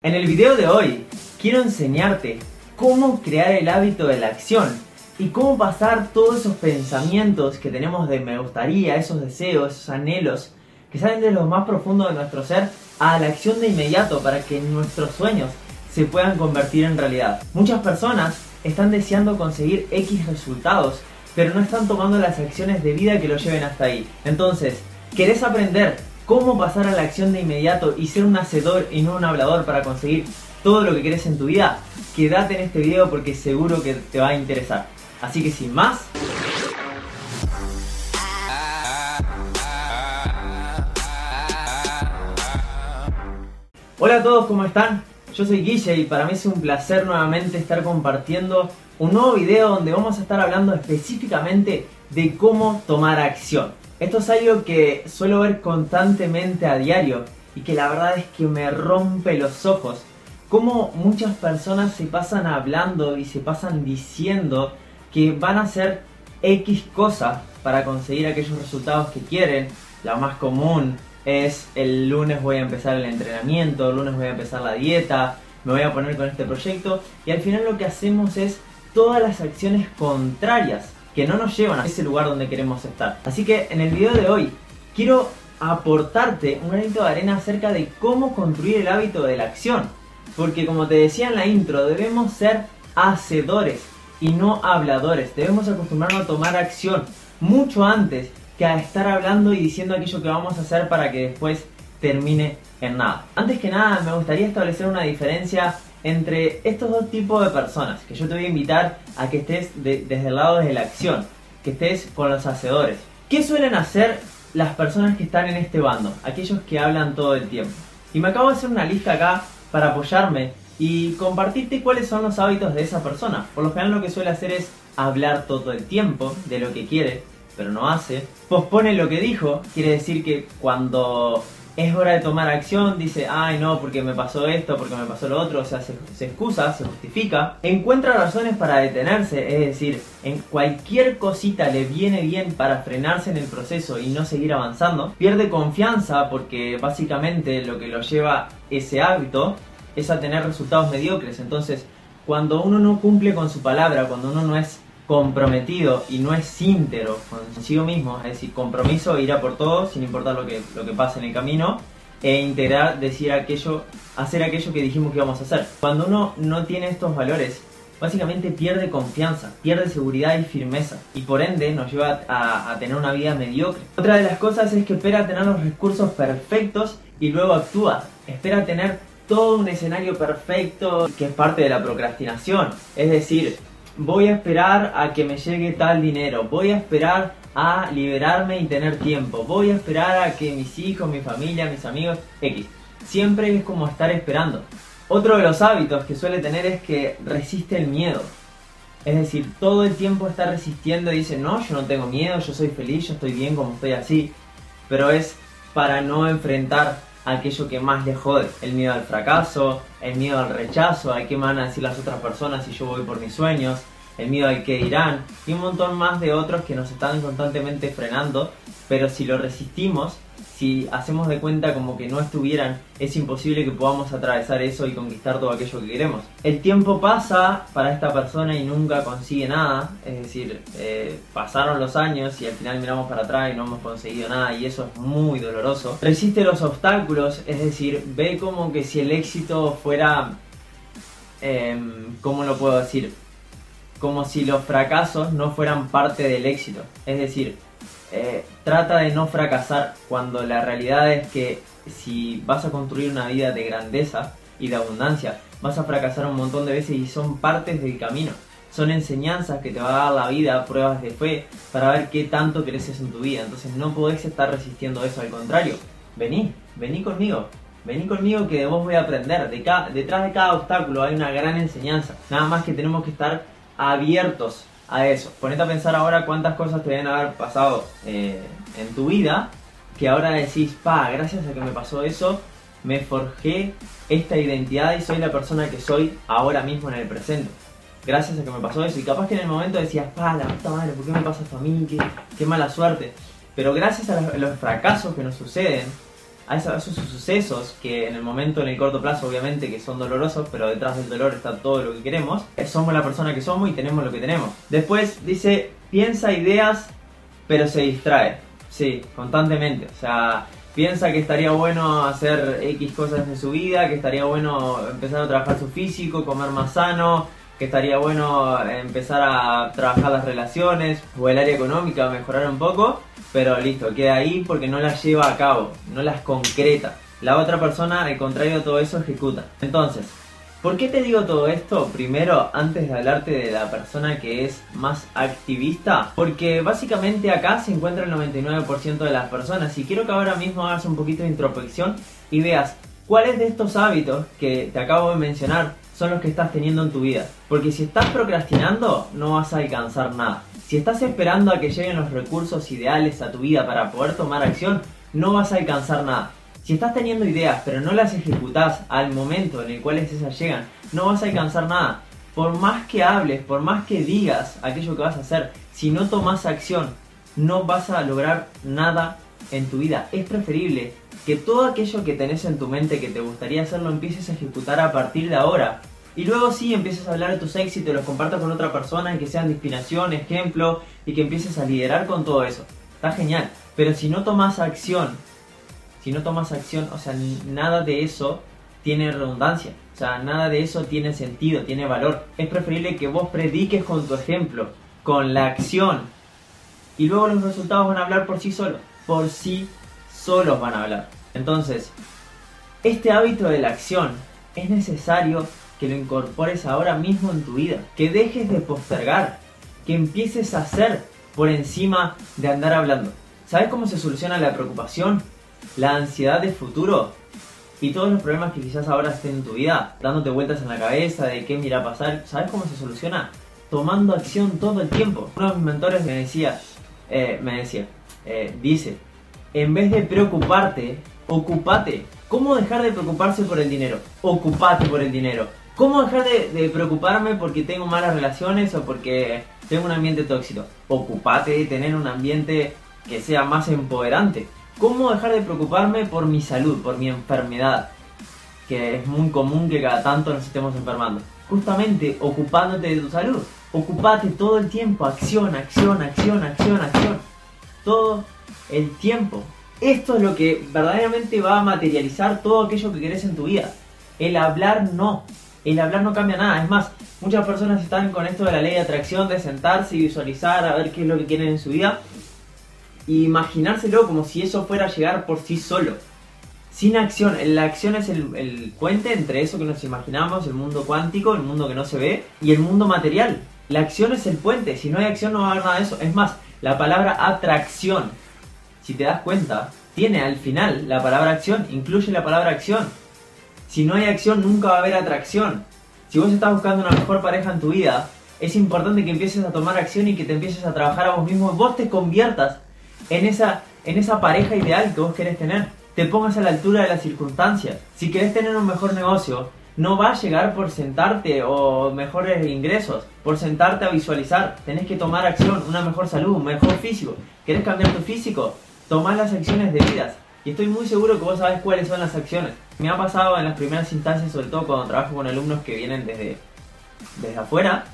En el video de hoy quiero enseñarte cómo crear el hábito de la acción y cómo pasar todos esos pensamientos que tenemos de me gustaría, esos deseos, esos anhelos que salen de lo más profundo de nuestro ser a la acción de inmediato para que nuestros sueños se puedan convertir en realidad. Muchas personas están deseando conseguir X resultados, pero no están tomando las acciones de vida que lo lleven hasta ahí. Entonces, ¿querés aprender cómo pasar a la acción de inmediato y ser un hacedor y no un hablador para conseguir todo lo que querés en tu vida, quédate en este video porque seguro que te va a interesar. Así que sin más... Hola a todos, ¿cómo están? Yo soy Guille y para mí es un placer nuevamente estar compartiendo un nuevo video donde vamos a estar hablando específicamente de cómo tomar acción. Esto es algo que suelo ver constantemente a diario y que la verdad es que me rompe los ojos. Como muchas personas se pasan hablando y se pasan diciendo que van a hacer X cosas para conseguir aquellos resultados que quieren. La más común es el lunes voy a empezar el entrenamiento, el lunes voy a empezar la dieta, me voy a poner con este proyecto y al final lo que hacemos es todas las acciones contrarias que no nos llevan a ese lugar donde queremos estar. Así que en el video de hoy quiero aportarte un granito de arena acerca de cómo construir el hábito de la acción. Porque como te decía en la intro, debemos ser hacedores y no habladores. Debemos acostumbrarnos a tomar acción mucho antes que a estar hablando y diciendo aquello que vamos a hacer para que después termine en nada. Antes que nada, me gustaría establecer una diferencia entre estos dos tipos de personas, que yo te voy a invitar a que estés desde el lado de la acción, que estés con los hacedores. ¿Qué suelen hacer las personas que están en este bando? Aquellos que hablan todo el tiempo. Y me acabo de hacer una lista acá para apoyarme y compartirte cuáles son los hábitos de esa persona. Por lo general lo que suele hacer es hablar todo el tiempo de lo que quiere, pero no hace. Pospone lo que dijo, quiere decir que cuando es hora de tomar acción, dice, ay no, porque me pasó esto, porque me pasó lo otro, o sea, se, excusa, se justifica, encuentra razones para detenerse, es decir, en cualquier cosita le viene bien para frenarse en el proceso y no seguir avanzando, pierde confianza porque básicamente lo que lo lleva ese hábito es a tener resultados mediocres, entonces cuando uno no cumple con su palabra, cuando uno no es comprometido y no es íntero consigo mismo, es decir, compromiso ir por todo sin importar lo que, lo que pase en el camino, e integrar, decir aquello, hacer aquello que dijimos que íbamos a hacer. Cuando uno no tiene estos valores, básicamente pierde confianza, pierde seguridad y firmeza, y por ende nos lleva a, a tener una vida mediocre. Otra de las cosas es que espera tener los recursos perfectos y luego actúa, espera tener todo un escenario perfecto que es parte de la procrastinación, es decir, voy a esperar a que me llegue tal dinero, voy a esperar a liberarme y tener tiempo, voy a esperar a que mis hijos, mi familia, mis amigos, X. Siempre es como estar esperando. Otro de los hábitos que suele tener es que resiste el miedo. Es decir, todo el tiempo está resistiendo y dice, no, yo no tengo miedo, yo soy feliz, yo estoy bien como estoy así. Pero es para no enfrentar aquello que más le jode, el miedo al fracaso, el miedo al rechazo, a qué me van a decir las otras personas si yo voy por mis sueños, el miedo al que dirán y un montón más de otros que nos están constantemente frenando, pero si lo resistimos, si hacemos de cuenta como que no estuvieran, es imposible que podamos atravesar eso y conquistar todo aquello que queremos. El tiempo pasa para esta persona y nunca consigue nada, es decir, eh, pasaron los años y al final miramos para atrás y no hemos conseguido nada y eso es muy doloroso. Resiste los obstáculos, es decir, ve como que si el éxito fuera... Em, ¿Cómo lo puedo decir? Como si los fracasos no fueran parte del éxito. Es decir, eh, trata de no fracasar cuando la realidad es que si vas a construir una vida de grandeza y de abundancia, vas a fracasar un montón de veces y son partes del camino. Son enseñanzas que te va a dar la vida, pruebas de fe, para ver qué tanto creces en tu vida. Entonces no podés estar resistiendo eso, al contrario. Vení, vení conmigo. Vení conmigo que de vos voy a aprender. De detrás de cada obstáculo hay una gran enseñanza. Nada más que tenemos que estar abiertos a eso. Ponete a pensar ahora cuántas cosas te deben haber pasado eh, en tu vida que ahora decís, pa, gracias a que me pasó eso, me forjé esta identidad y soy la persona que soy ahora mismo en el presente. Gracias a que me pasó eso. Y capaz que en el momento decías, pa, la puta madre, ¿por qué me pasa esto a mí? Qué, qué mala suerte. Pero gracias a los fracasos que nos suceden, a esos, sucesos que en el momento, en el corto plazo, obviamente, que son dolorosos, pero detrás del dolor está todo lo que queremos, somos la persona que somos y tenemos lo que tenemos. Después dice, piensa ideas, pero se distrae. Sí, constantemente. O sea, piensa que estaría bueno hacer X cosas en su vida, que estaría bueno empezar a trabajar su físico, comer más sano, que estaría bueno empezar a trabajar las relaciones o el área económica, mejorar un poco, pero listo, queda ahí porque no las lleva a cabo, no las concreta. La otra persona, al contrario de todo eso, ejecuta. Entonces, ¿por qué te digo todo esto? Primero, antes de hablarte de la persona que es más activista, porque básicamente acá se encuentra el 99% de las personas y quiero que ahora mismo hagas un poquito de introspección y veas cuáles de estos hábitos que te acabo de mencionar son los que estás teniendo en tu vida. Porque si estás procrastinando, no vas a alcanzar nada. Si estás esperando a que lleguen los recursos ideales a tu vida para poder tomar acción, no vas a alcanzar nada. Si estás teniendo ideas pero no las ejecutas al momento en el cual esas llegan, no vas a alcanzar nada. Por más que hables, por más que digas aquello que vas a hacer, si no tomas acción, no vas a lograr nada en tu vida. Es preferible que todo aquello que tenés en tu mente que te gustaría hacer lo empieces a ejecutar a partir de ahora. Y luego sí empieces a hablar de tus éxitos, los compartas con otra persona y que sean de inspiración, ejemplo y que empieces a liderar con todo eso. Está genial. Pero si no tomas acción, si no tomas acción, o sea, nada de eso tiene redundancia. O sea, nada de eso tiene sentido, tiene valor. Es preferible que vos prediques con tu ejemplo, con la acción. Y luego los resultados van a hablar por sí solos. Por sí solos van a hablar. Entonces, este hábito de la acción es necesario que lo incorpores ahora mismo en tu vida, que dejes de postergar, que empieces a hacer por encima de andar hablando. ¿Sabes cómo se soluciona la preocupación, la ansiedad del futuro y todos los problemas que quizás ahora estén en tu vida, dándote vueltas en la cabeza de qué mira pasar? ¿Sabes cómo se soluciona? Tomando acción todo el tiempo. Uno de mis mentores me decía, eh, me decía, eh, dice, en vez de preocuparte, ocupate. ¿Cómo dejar de preocuparse por el dinero? Ocupate por el dinero. ¿Cómo dejar de, preocuparme porque tengo malas relaciones o porque tengo un ambiente tóxico? Ocupate de tener un ambiente que sea más empoderante. ¿Cómo dejar de preocuparme por mi salud, por mi enfermedad? Que es muy común que cada tanto nos estemos enfermando. Justamente ocupándote de tu salud. Ocupate todo el tiempo, acción, acción, acción, acción, acción. Todo el tiempo. Esto es lo que verdaderamente va a materializar todo aquello que querés en tu vida. El hablar no. El hablar no cambia nada. Es más, muchas personas están con esto de la ley de atracción, de sentarse y visualizar a ver qué es lo que quieren en su vida. E imaginárselo como si eso fuera a llegar por sí solo. Sin acción. La acción es el, el puente entre eso que nos imaginamos, el mundo cuántico, el mundo que no se ve, y el mundo material. La acción es el puente. Si no hay acción no va a haber nada de eso. Es más, la palabra atracción si te das cuenta, tiene al final la palabra acción, incluye la palabra acción. Si no hay acción, nunca va a haber atracción. Si vos estás buscando una mejor pareja en tu vida, es importante que empieces a tomar acción y que te empieces a trabajar a vos mismo, vos te conviertas en esa, en esa pareja ideal que vos querés tener. Te pongas a la altura de las circunstancias. Si querés tener un mejor negocio, no va a llegar por sentarte o mejores ingresos, por sentarte a visualizar. Tenés que tomar acción, una mejor salud, un mejor físico. ¿Querés cambiar tu físico? Tomar las acciones debidas. Y estoy muy seguro que vos sabés cuáles son las acciones. Me ha pasado en las primeras instancias, sobre todo cuando trabajo con alumnos que vienen desde, desde afuera.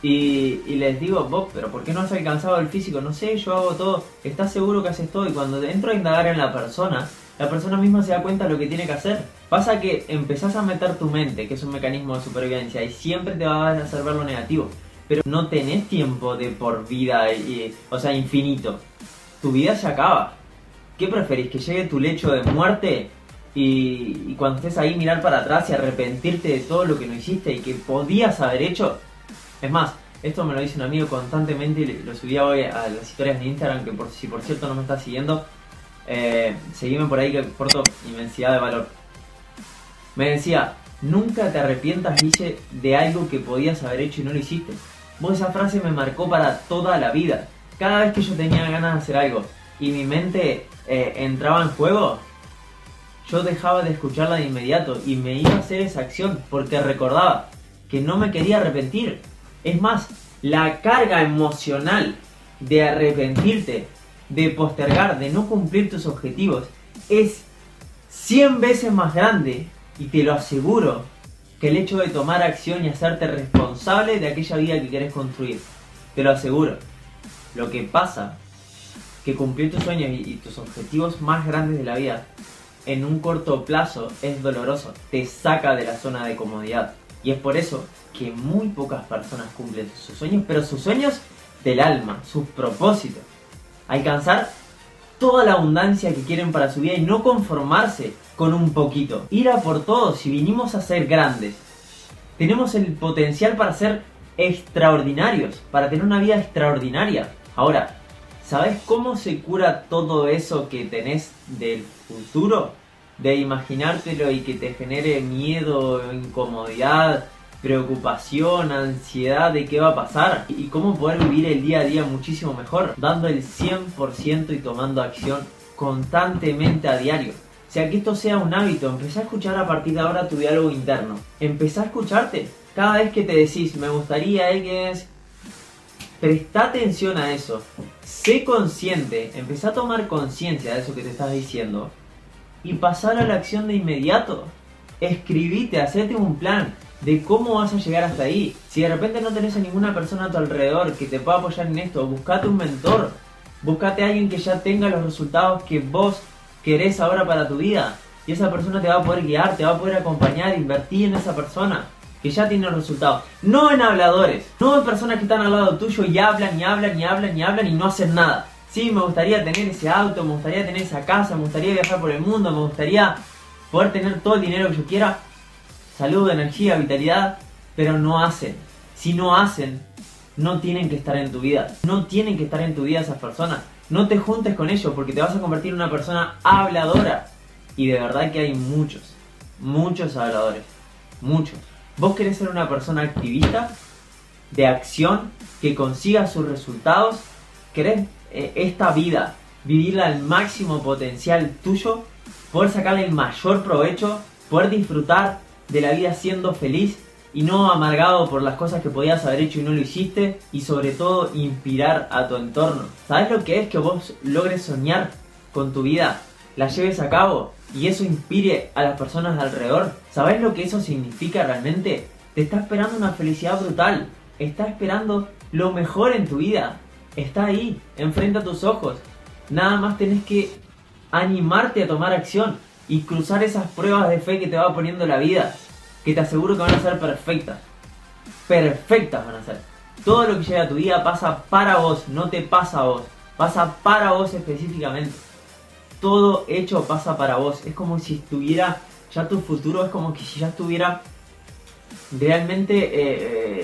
Y, les digo, vos, pero ¿por qué no has alcanzado el físico? No sé, yo hago todo. ¿Estás seguro que haces todo? Y cuando entro a indagar en la persona, la persona misma se da cuenta de lo que tiene que hacer. Pasa que empezás a meter tu mente, que es un mecanismo de supervivencia, y siempre te va a hacer ver lo negativo. Pero no tenés tiempo de por vida, y, o sea, infinito tu vida se acaba. ¿Qué preferís? ¿Que llegue tu lecho de muerte y, cuando estés ahí mirar para atrás y arrepentirte de todo lo que no hiciste y que podías haber hecho? Es más, esto me lo dice un amigo constantemente y lo subí hoy a las historias de Instagram, que por si por cierto no me estás siguiendo, eh, seguime por ahí que aporto inmensidad de valor. Me decía, nunca te arrepientas, dice, de algo que podías haber hecho y no lo hiciste. Vos esa frase me marcó para toda la vida cada vez que yo tenía ganas de hacer algo y mi mente eh, entraba en juego, yo dejaba de escucharla de inmediato y me iba a hacer esa acción porque recordaba que no me quería arrepentir. Es más, la carga emocional de arrepentirte, de postergar, de no cumplir tus objetivos, es 100 veces más grande y te lo aseguro que el hecho de tomar acción y hacerte responsable de aquella vida que quieres construir. Te lo aseguro. Lo que pasa que cumplir tus sueños y, tus objetivos más grandes de la vida en un corto plazo es doloroso, te saca de la zona de comodidad. Y es por eso que muy pocas personas cumplen sus sueños, pero sus sueños del alma, sus propósitos. Alcanzar toda la abundancia que quieren para su vida y no conformarse con un poquito. Ir a por todo si vinimos a ser grandes. Tenemos el potencial para ser extraordinarios, para tener una vida extraordinaria. Ahora, ¿sabes cómo se cura todo eso que tenés del futuro? De imaginártelo y que te genere miedo, incomodidad, preocupación, ansiedad de qué va a pasar y cómo poder vivir el día a día muchísimo mejor, dando el 100% y tomando acción constantemente a diario. O sea, que esto sea un hábito, empezá a escuchar a partir de ahora tu diálogo interno. Empezá a escucharte. Cada vez que te decís, me gustaría es presta atención a eso. Sé consciente, empezá a tomar conciencia de eso que te estás diciendo y pasar a la acción de inmediato. Escribite, hacete un plan de cómo vas a llegar hasta ahí. Si de repente no tenés a ninguna persona a tu alrededor que te pueda apoyar en esto, buscate un mentor. Buscate a alguien que ya tenga los resultados que vos querés ahora para tu vida. Y esa persona te va a poder guiar, te va a poder acompañar, invertir en esa persona que ya tiene los resultados. No en habladores, no en personas que están al lado tuyo y hablan y hablan y hablan y hablan y no hacen nada. Sí, me gustaría tener ese auto, me gustaría tener esa casa, me gustaría viajar por el mundo, me gustaría poder tener todo el dinero que yo quiera, salud, energía, vitalidad, pero no hacen. Si no hacen, no tienen que estar en tu vida. No tienen que estar en tu vida esas personas. No te juntes con ellos porque te vas a convertir en una persona habladora. Y de verdad que hay muchos, muchos habladores. Muchos. ¿Vos querés ser una persona activista, de acción, que consiga sus resultados? ¿Querés eh, esta vida vivirla al máximo potencial tuyo? ¿Poder sacarle el mayor provecho? ¿Poder disfrutar de la vida siendo feliz y no amargado por las cosas que podías haber hecho y no lo hiciste y sobre todo inspirar a tu entorno. ¿Sabes lo que es que vos logres soñar con tu vida, la lleves a cabo y eso inspire a las personas de alrededor? ¿Sabes lo que eso significa realmente? Te está esperando una felicidad brutal, está esperando lo mejor en tu vida, está ahí, enfrente a tus ojos. Nada más tenés que animarte a tomar acción y cruzar esas pruebas de fe que te va poniendo la vida, que te aseguro que van a ser perfectas. Perfectas van a ser. Todo lo que llega a tu vida pasa para vos, no te pasa a vos. Pasa para vos específicamente. Todo hecho pasa para vos. Es como si estuviera, ya tu futuro es como que si ya estuviera realmente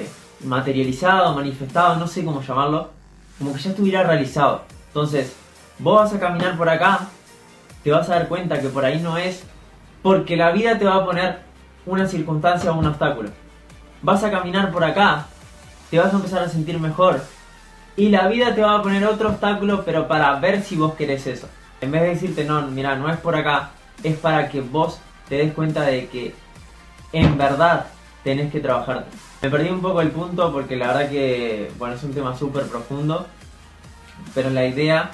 eh, materializado, manifestado, no sé cómo llamarlo. Como que ya estuviera realizado. Entonces, vos vas a caminar por acá te vas a dar cuenta que por ahí no es porque la vida te va a poner una circunstancia o un obstáculo. Vas a caminar por acá, te vas a empezar a sentir mejor y la vida te va a poner otro obstáculo pero para ver si vos querés eso. En vez de decirte no, mira, no es por acá, es para que vos te des cuenta de que en verdad tenés que trabajar. Me perdí un poco el punto porque la verdad que, bueno, es un tema súper profundo, pero la idea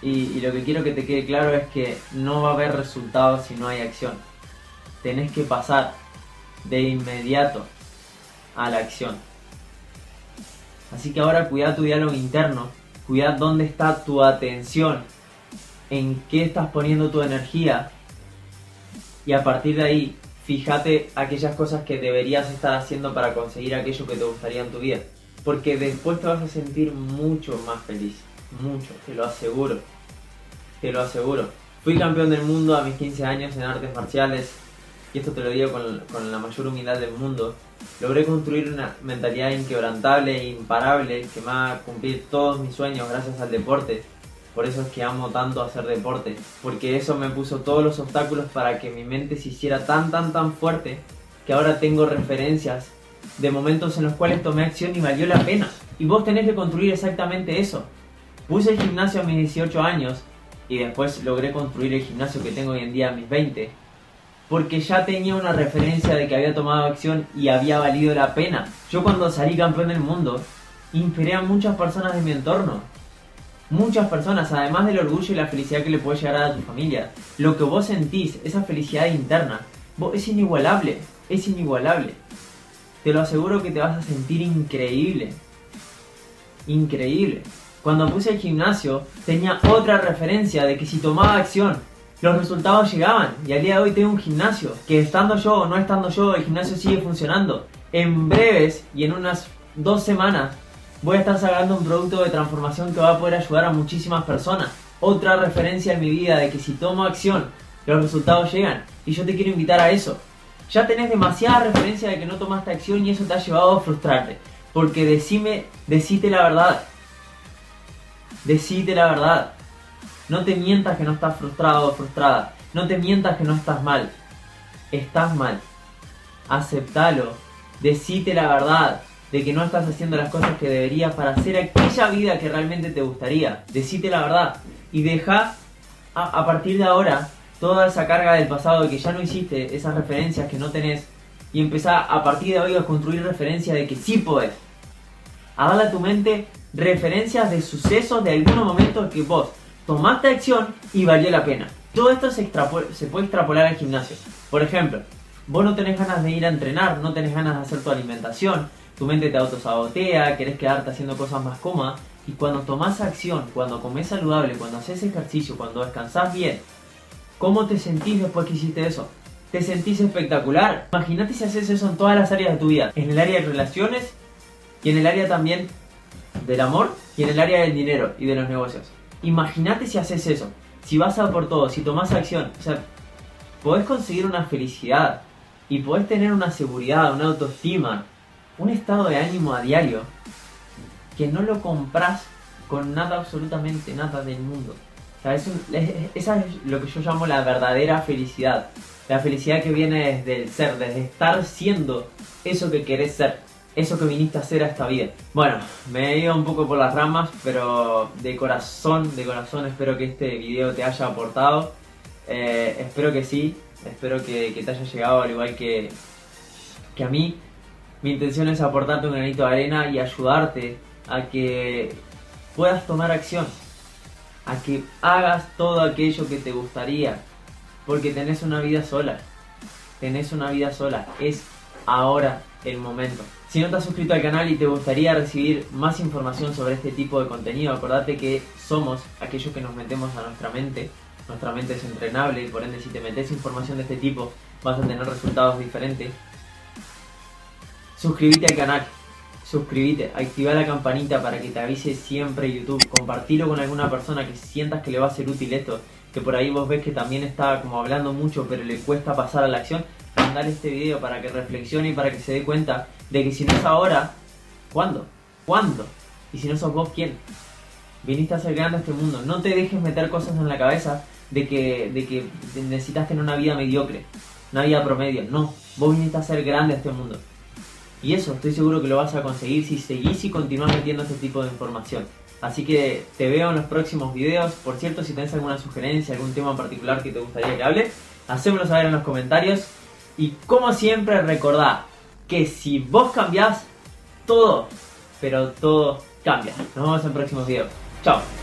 y, lo que quiero que te quede claro es que no va a haber resultados si no hay acción. Tenés que pasar de inmediato a la acción. Así que ahora cuida tu diálogo interno, cuida dónde está tu atención, en qué estás poniendo tu energía y a partir de ahí fíjate aquellas cosas que deberías estar haciendo para conseguir aquello que te gustaría en tu vida. Porque después te vas a sentir mucho más feliz mucho, te lo aseguro. Te lo aseguro. Fui campeón del mundo a mis 15 años en artes marciales y esto te lo digo con, la mayor humildad del mundo. Logré construir una mentalidad inquebrantable e imparable que me va a cumplir todos mis sueños gracias al deporte. Por eso es que amo tanto hacer deporte, porque eso me puso todos los obstáculos para que mi mente se hiciera tan tan tan fuerte que ahora tengo referencias de momentos en los cuales tomé acción y valió la pena. Y vos tenés que construir exactamente eso. Puse el gimnasio a mis 18 años y después logré construir el gimnasio que tengo hoy en día a mis 20. Porque ya tenía una referencia de que había tomado acción y había valido la pena. Yo cuando salí campeón del mundo, inspiré a muchas personas de mi entorno. Muchas personas, además del orgullo y la felicidad que le puede llegar a tu familia, lo que vos sentís, esa felicidad interna, vos, es inigualable, es inigualable. Te lo aseguro que te vas a sentir increíble. Increíble. Cuando puse el gimnasio tenía otra referencia de que si tomaba acción los resultados llegaban y al día de hoy tengo un gimnasio que estando yo o no estando yo el gimnasio sigue funcionando. En breves y en unas dos semanas voy a estar sacando un producto de transformación que va a poder ayudar a muchísimas personas. Otra referencia en mi vida de que si tomo acción los resultados llegan y yo te quiero invitar a eso. Ya tenés demasiada referencia de que no tomaste acción y eso te ha llevado a frustrarte. Porque decime, decite la verdad. Decite la verdad. No te mientas que no estás frustrado o frustrada. No te mientas que no estás mal. Estás mal. Aceptalo. Decite la verdad de que no estás haciendo las cosas que deberías para hacer aquella vida que realmente te gustaría. Decite la verdad. Y deja a, partir de ahora toda esa carga del pasado de que ya no hiciste, esas referencias que no tenés, y empezá a partir de hoy a construir referencias de que sí podés. A darle a tu mente referencias de sucesos de algunos momentos que vos tomaste acción y valió la pena. Todo esto se, se puede extrapolar al gimnasio. Por ejemplo, vos no tenés ganas de ir a entrenar, no tenés ganas de hacer tu alimentación, tu mente te autosabotea, querés quedarte haciendo cosas más cómodas. Y cuando tomás acción, cuando comes saludable, cuando haces ejercicio, cuando descansás bien, ¿cómo te sentís después que hiciste eso? ¿Te sentís espectacular? Imagínate si haces eso en todas las áreas de tu vida. En el área de relaciones y en el área también del amor y en el área del dinero y de los negocios. Imagínate si haces eso, si vas a por todo, si tomas acción, o sea, podés conseguir una felicidad y podés tener una seguridad, una autoestima, un estado de ánimo a diario que no lo compras con nada, absolutamente nada del mundo. O sea, esa es lo que yo llamo la verdadera felicidad. La felicidad que viene desde el ser, desde estar siendo eso que querés ser eso que viniste a hacer a esta vida. Bueno, me he ido un poco por las ramas, pero de corazón, de corazón espero que este video te haya aportado. Eh, espero que sí, espero que, te haya llegado al igual que, que a mí. Mi intención es aportarte un granito de arena y ayudarte a que puedas tomar acción, a que hagas todo aquello que te gustaría, porque tenés una vida sola, tenés una vida sola, es ahora el momento. Si no te has suscrito al canal y te gustaría recibir más información sobre este tipo de contenido, acordate que somos aquellos que nos metemos a nuestra mente. Nuestra mente es entrenable y por ende si te metes información de este tipo vas a tener resultados diferentes. Suscríbete al canal, suscríbete, activa la campanita para que te avise siempre YouTube, compartilo con alguna persona que sientas que le va a ser útil esto, que por ahí vos ves que también está como hablando mucho pero le cuesta pasar a la acción, mandar este video para que reflexione y para que se dé cuenta de que si no es ahora, ¿cuándo? ¿Cuándo? Y si no sos vos, ¿quién? Viniste a ser grande a este mundo. No te dejes meter cosas en la cabeza de que, de que necesitas tener una vida mediocre, una vida promedio. No, vos viniste a ser grande a este mundo. Y eso estoy seguro que lo vas a conseguir si seguís y continúas metiendo este tipo de información. Así que te veo en los próximos videos. Por cierto, si tenés alguna sugerencia, algún tema en particular que te gustaría que hable, hacémoslo saber en los comentarios. Y como siempre, recordá, que si vos cambiás, todo, pero todo cambia. Nos vemos en próximos videos. Chao.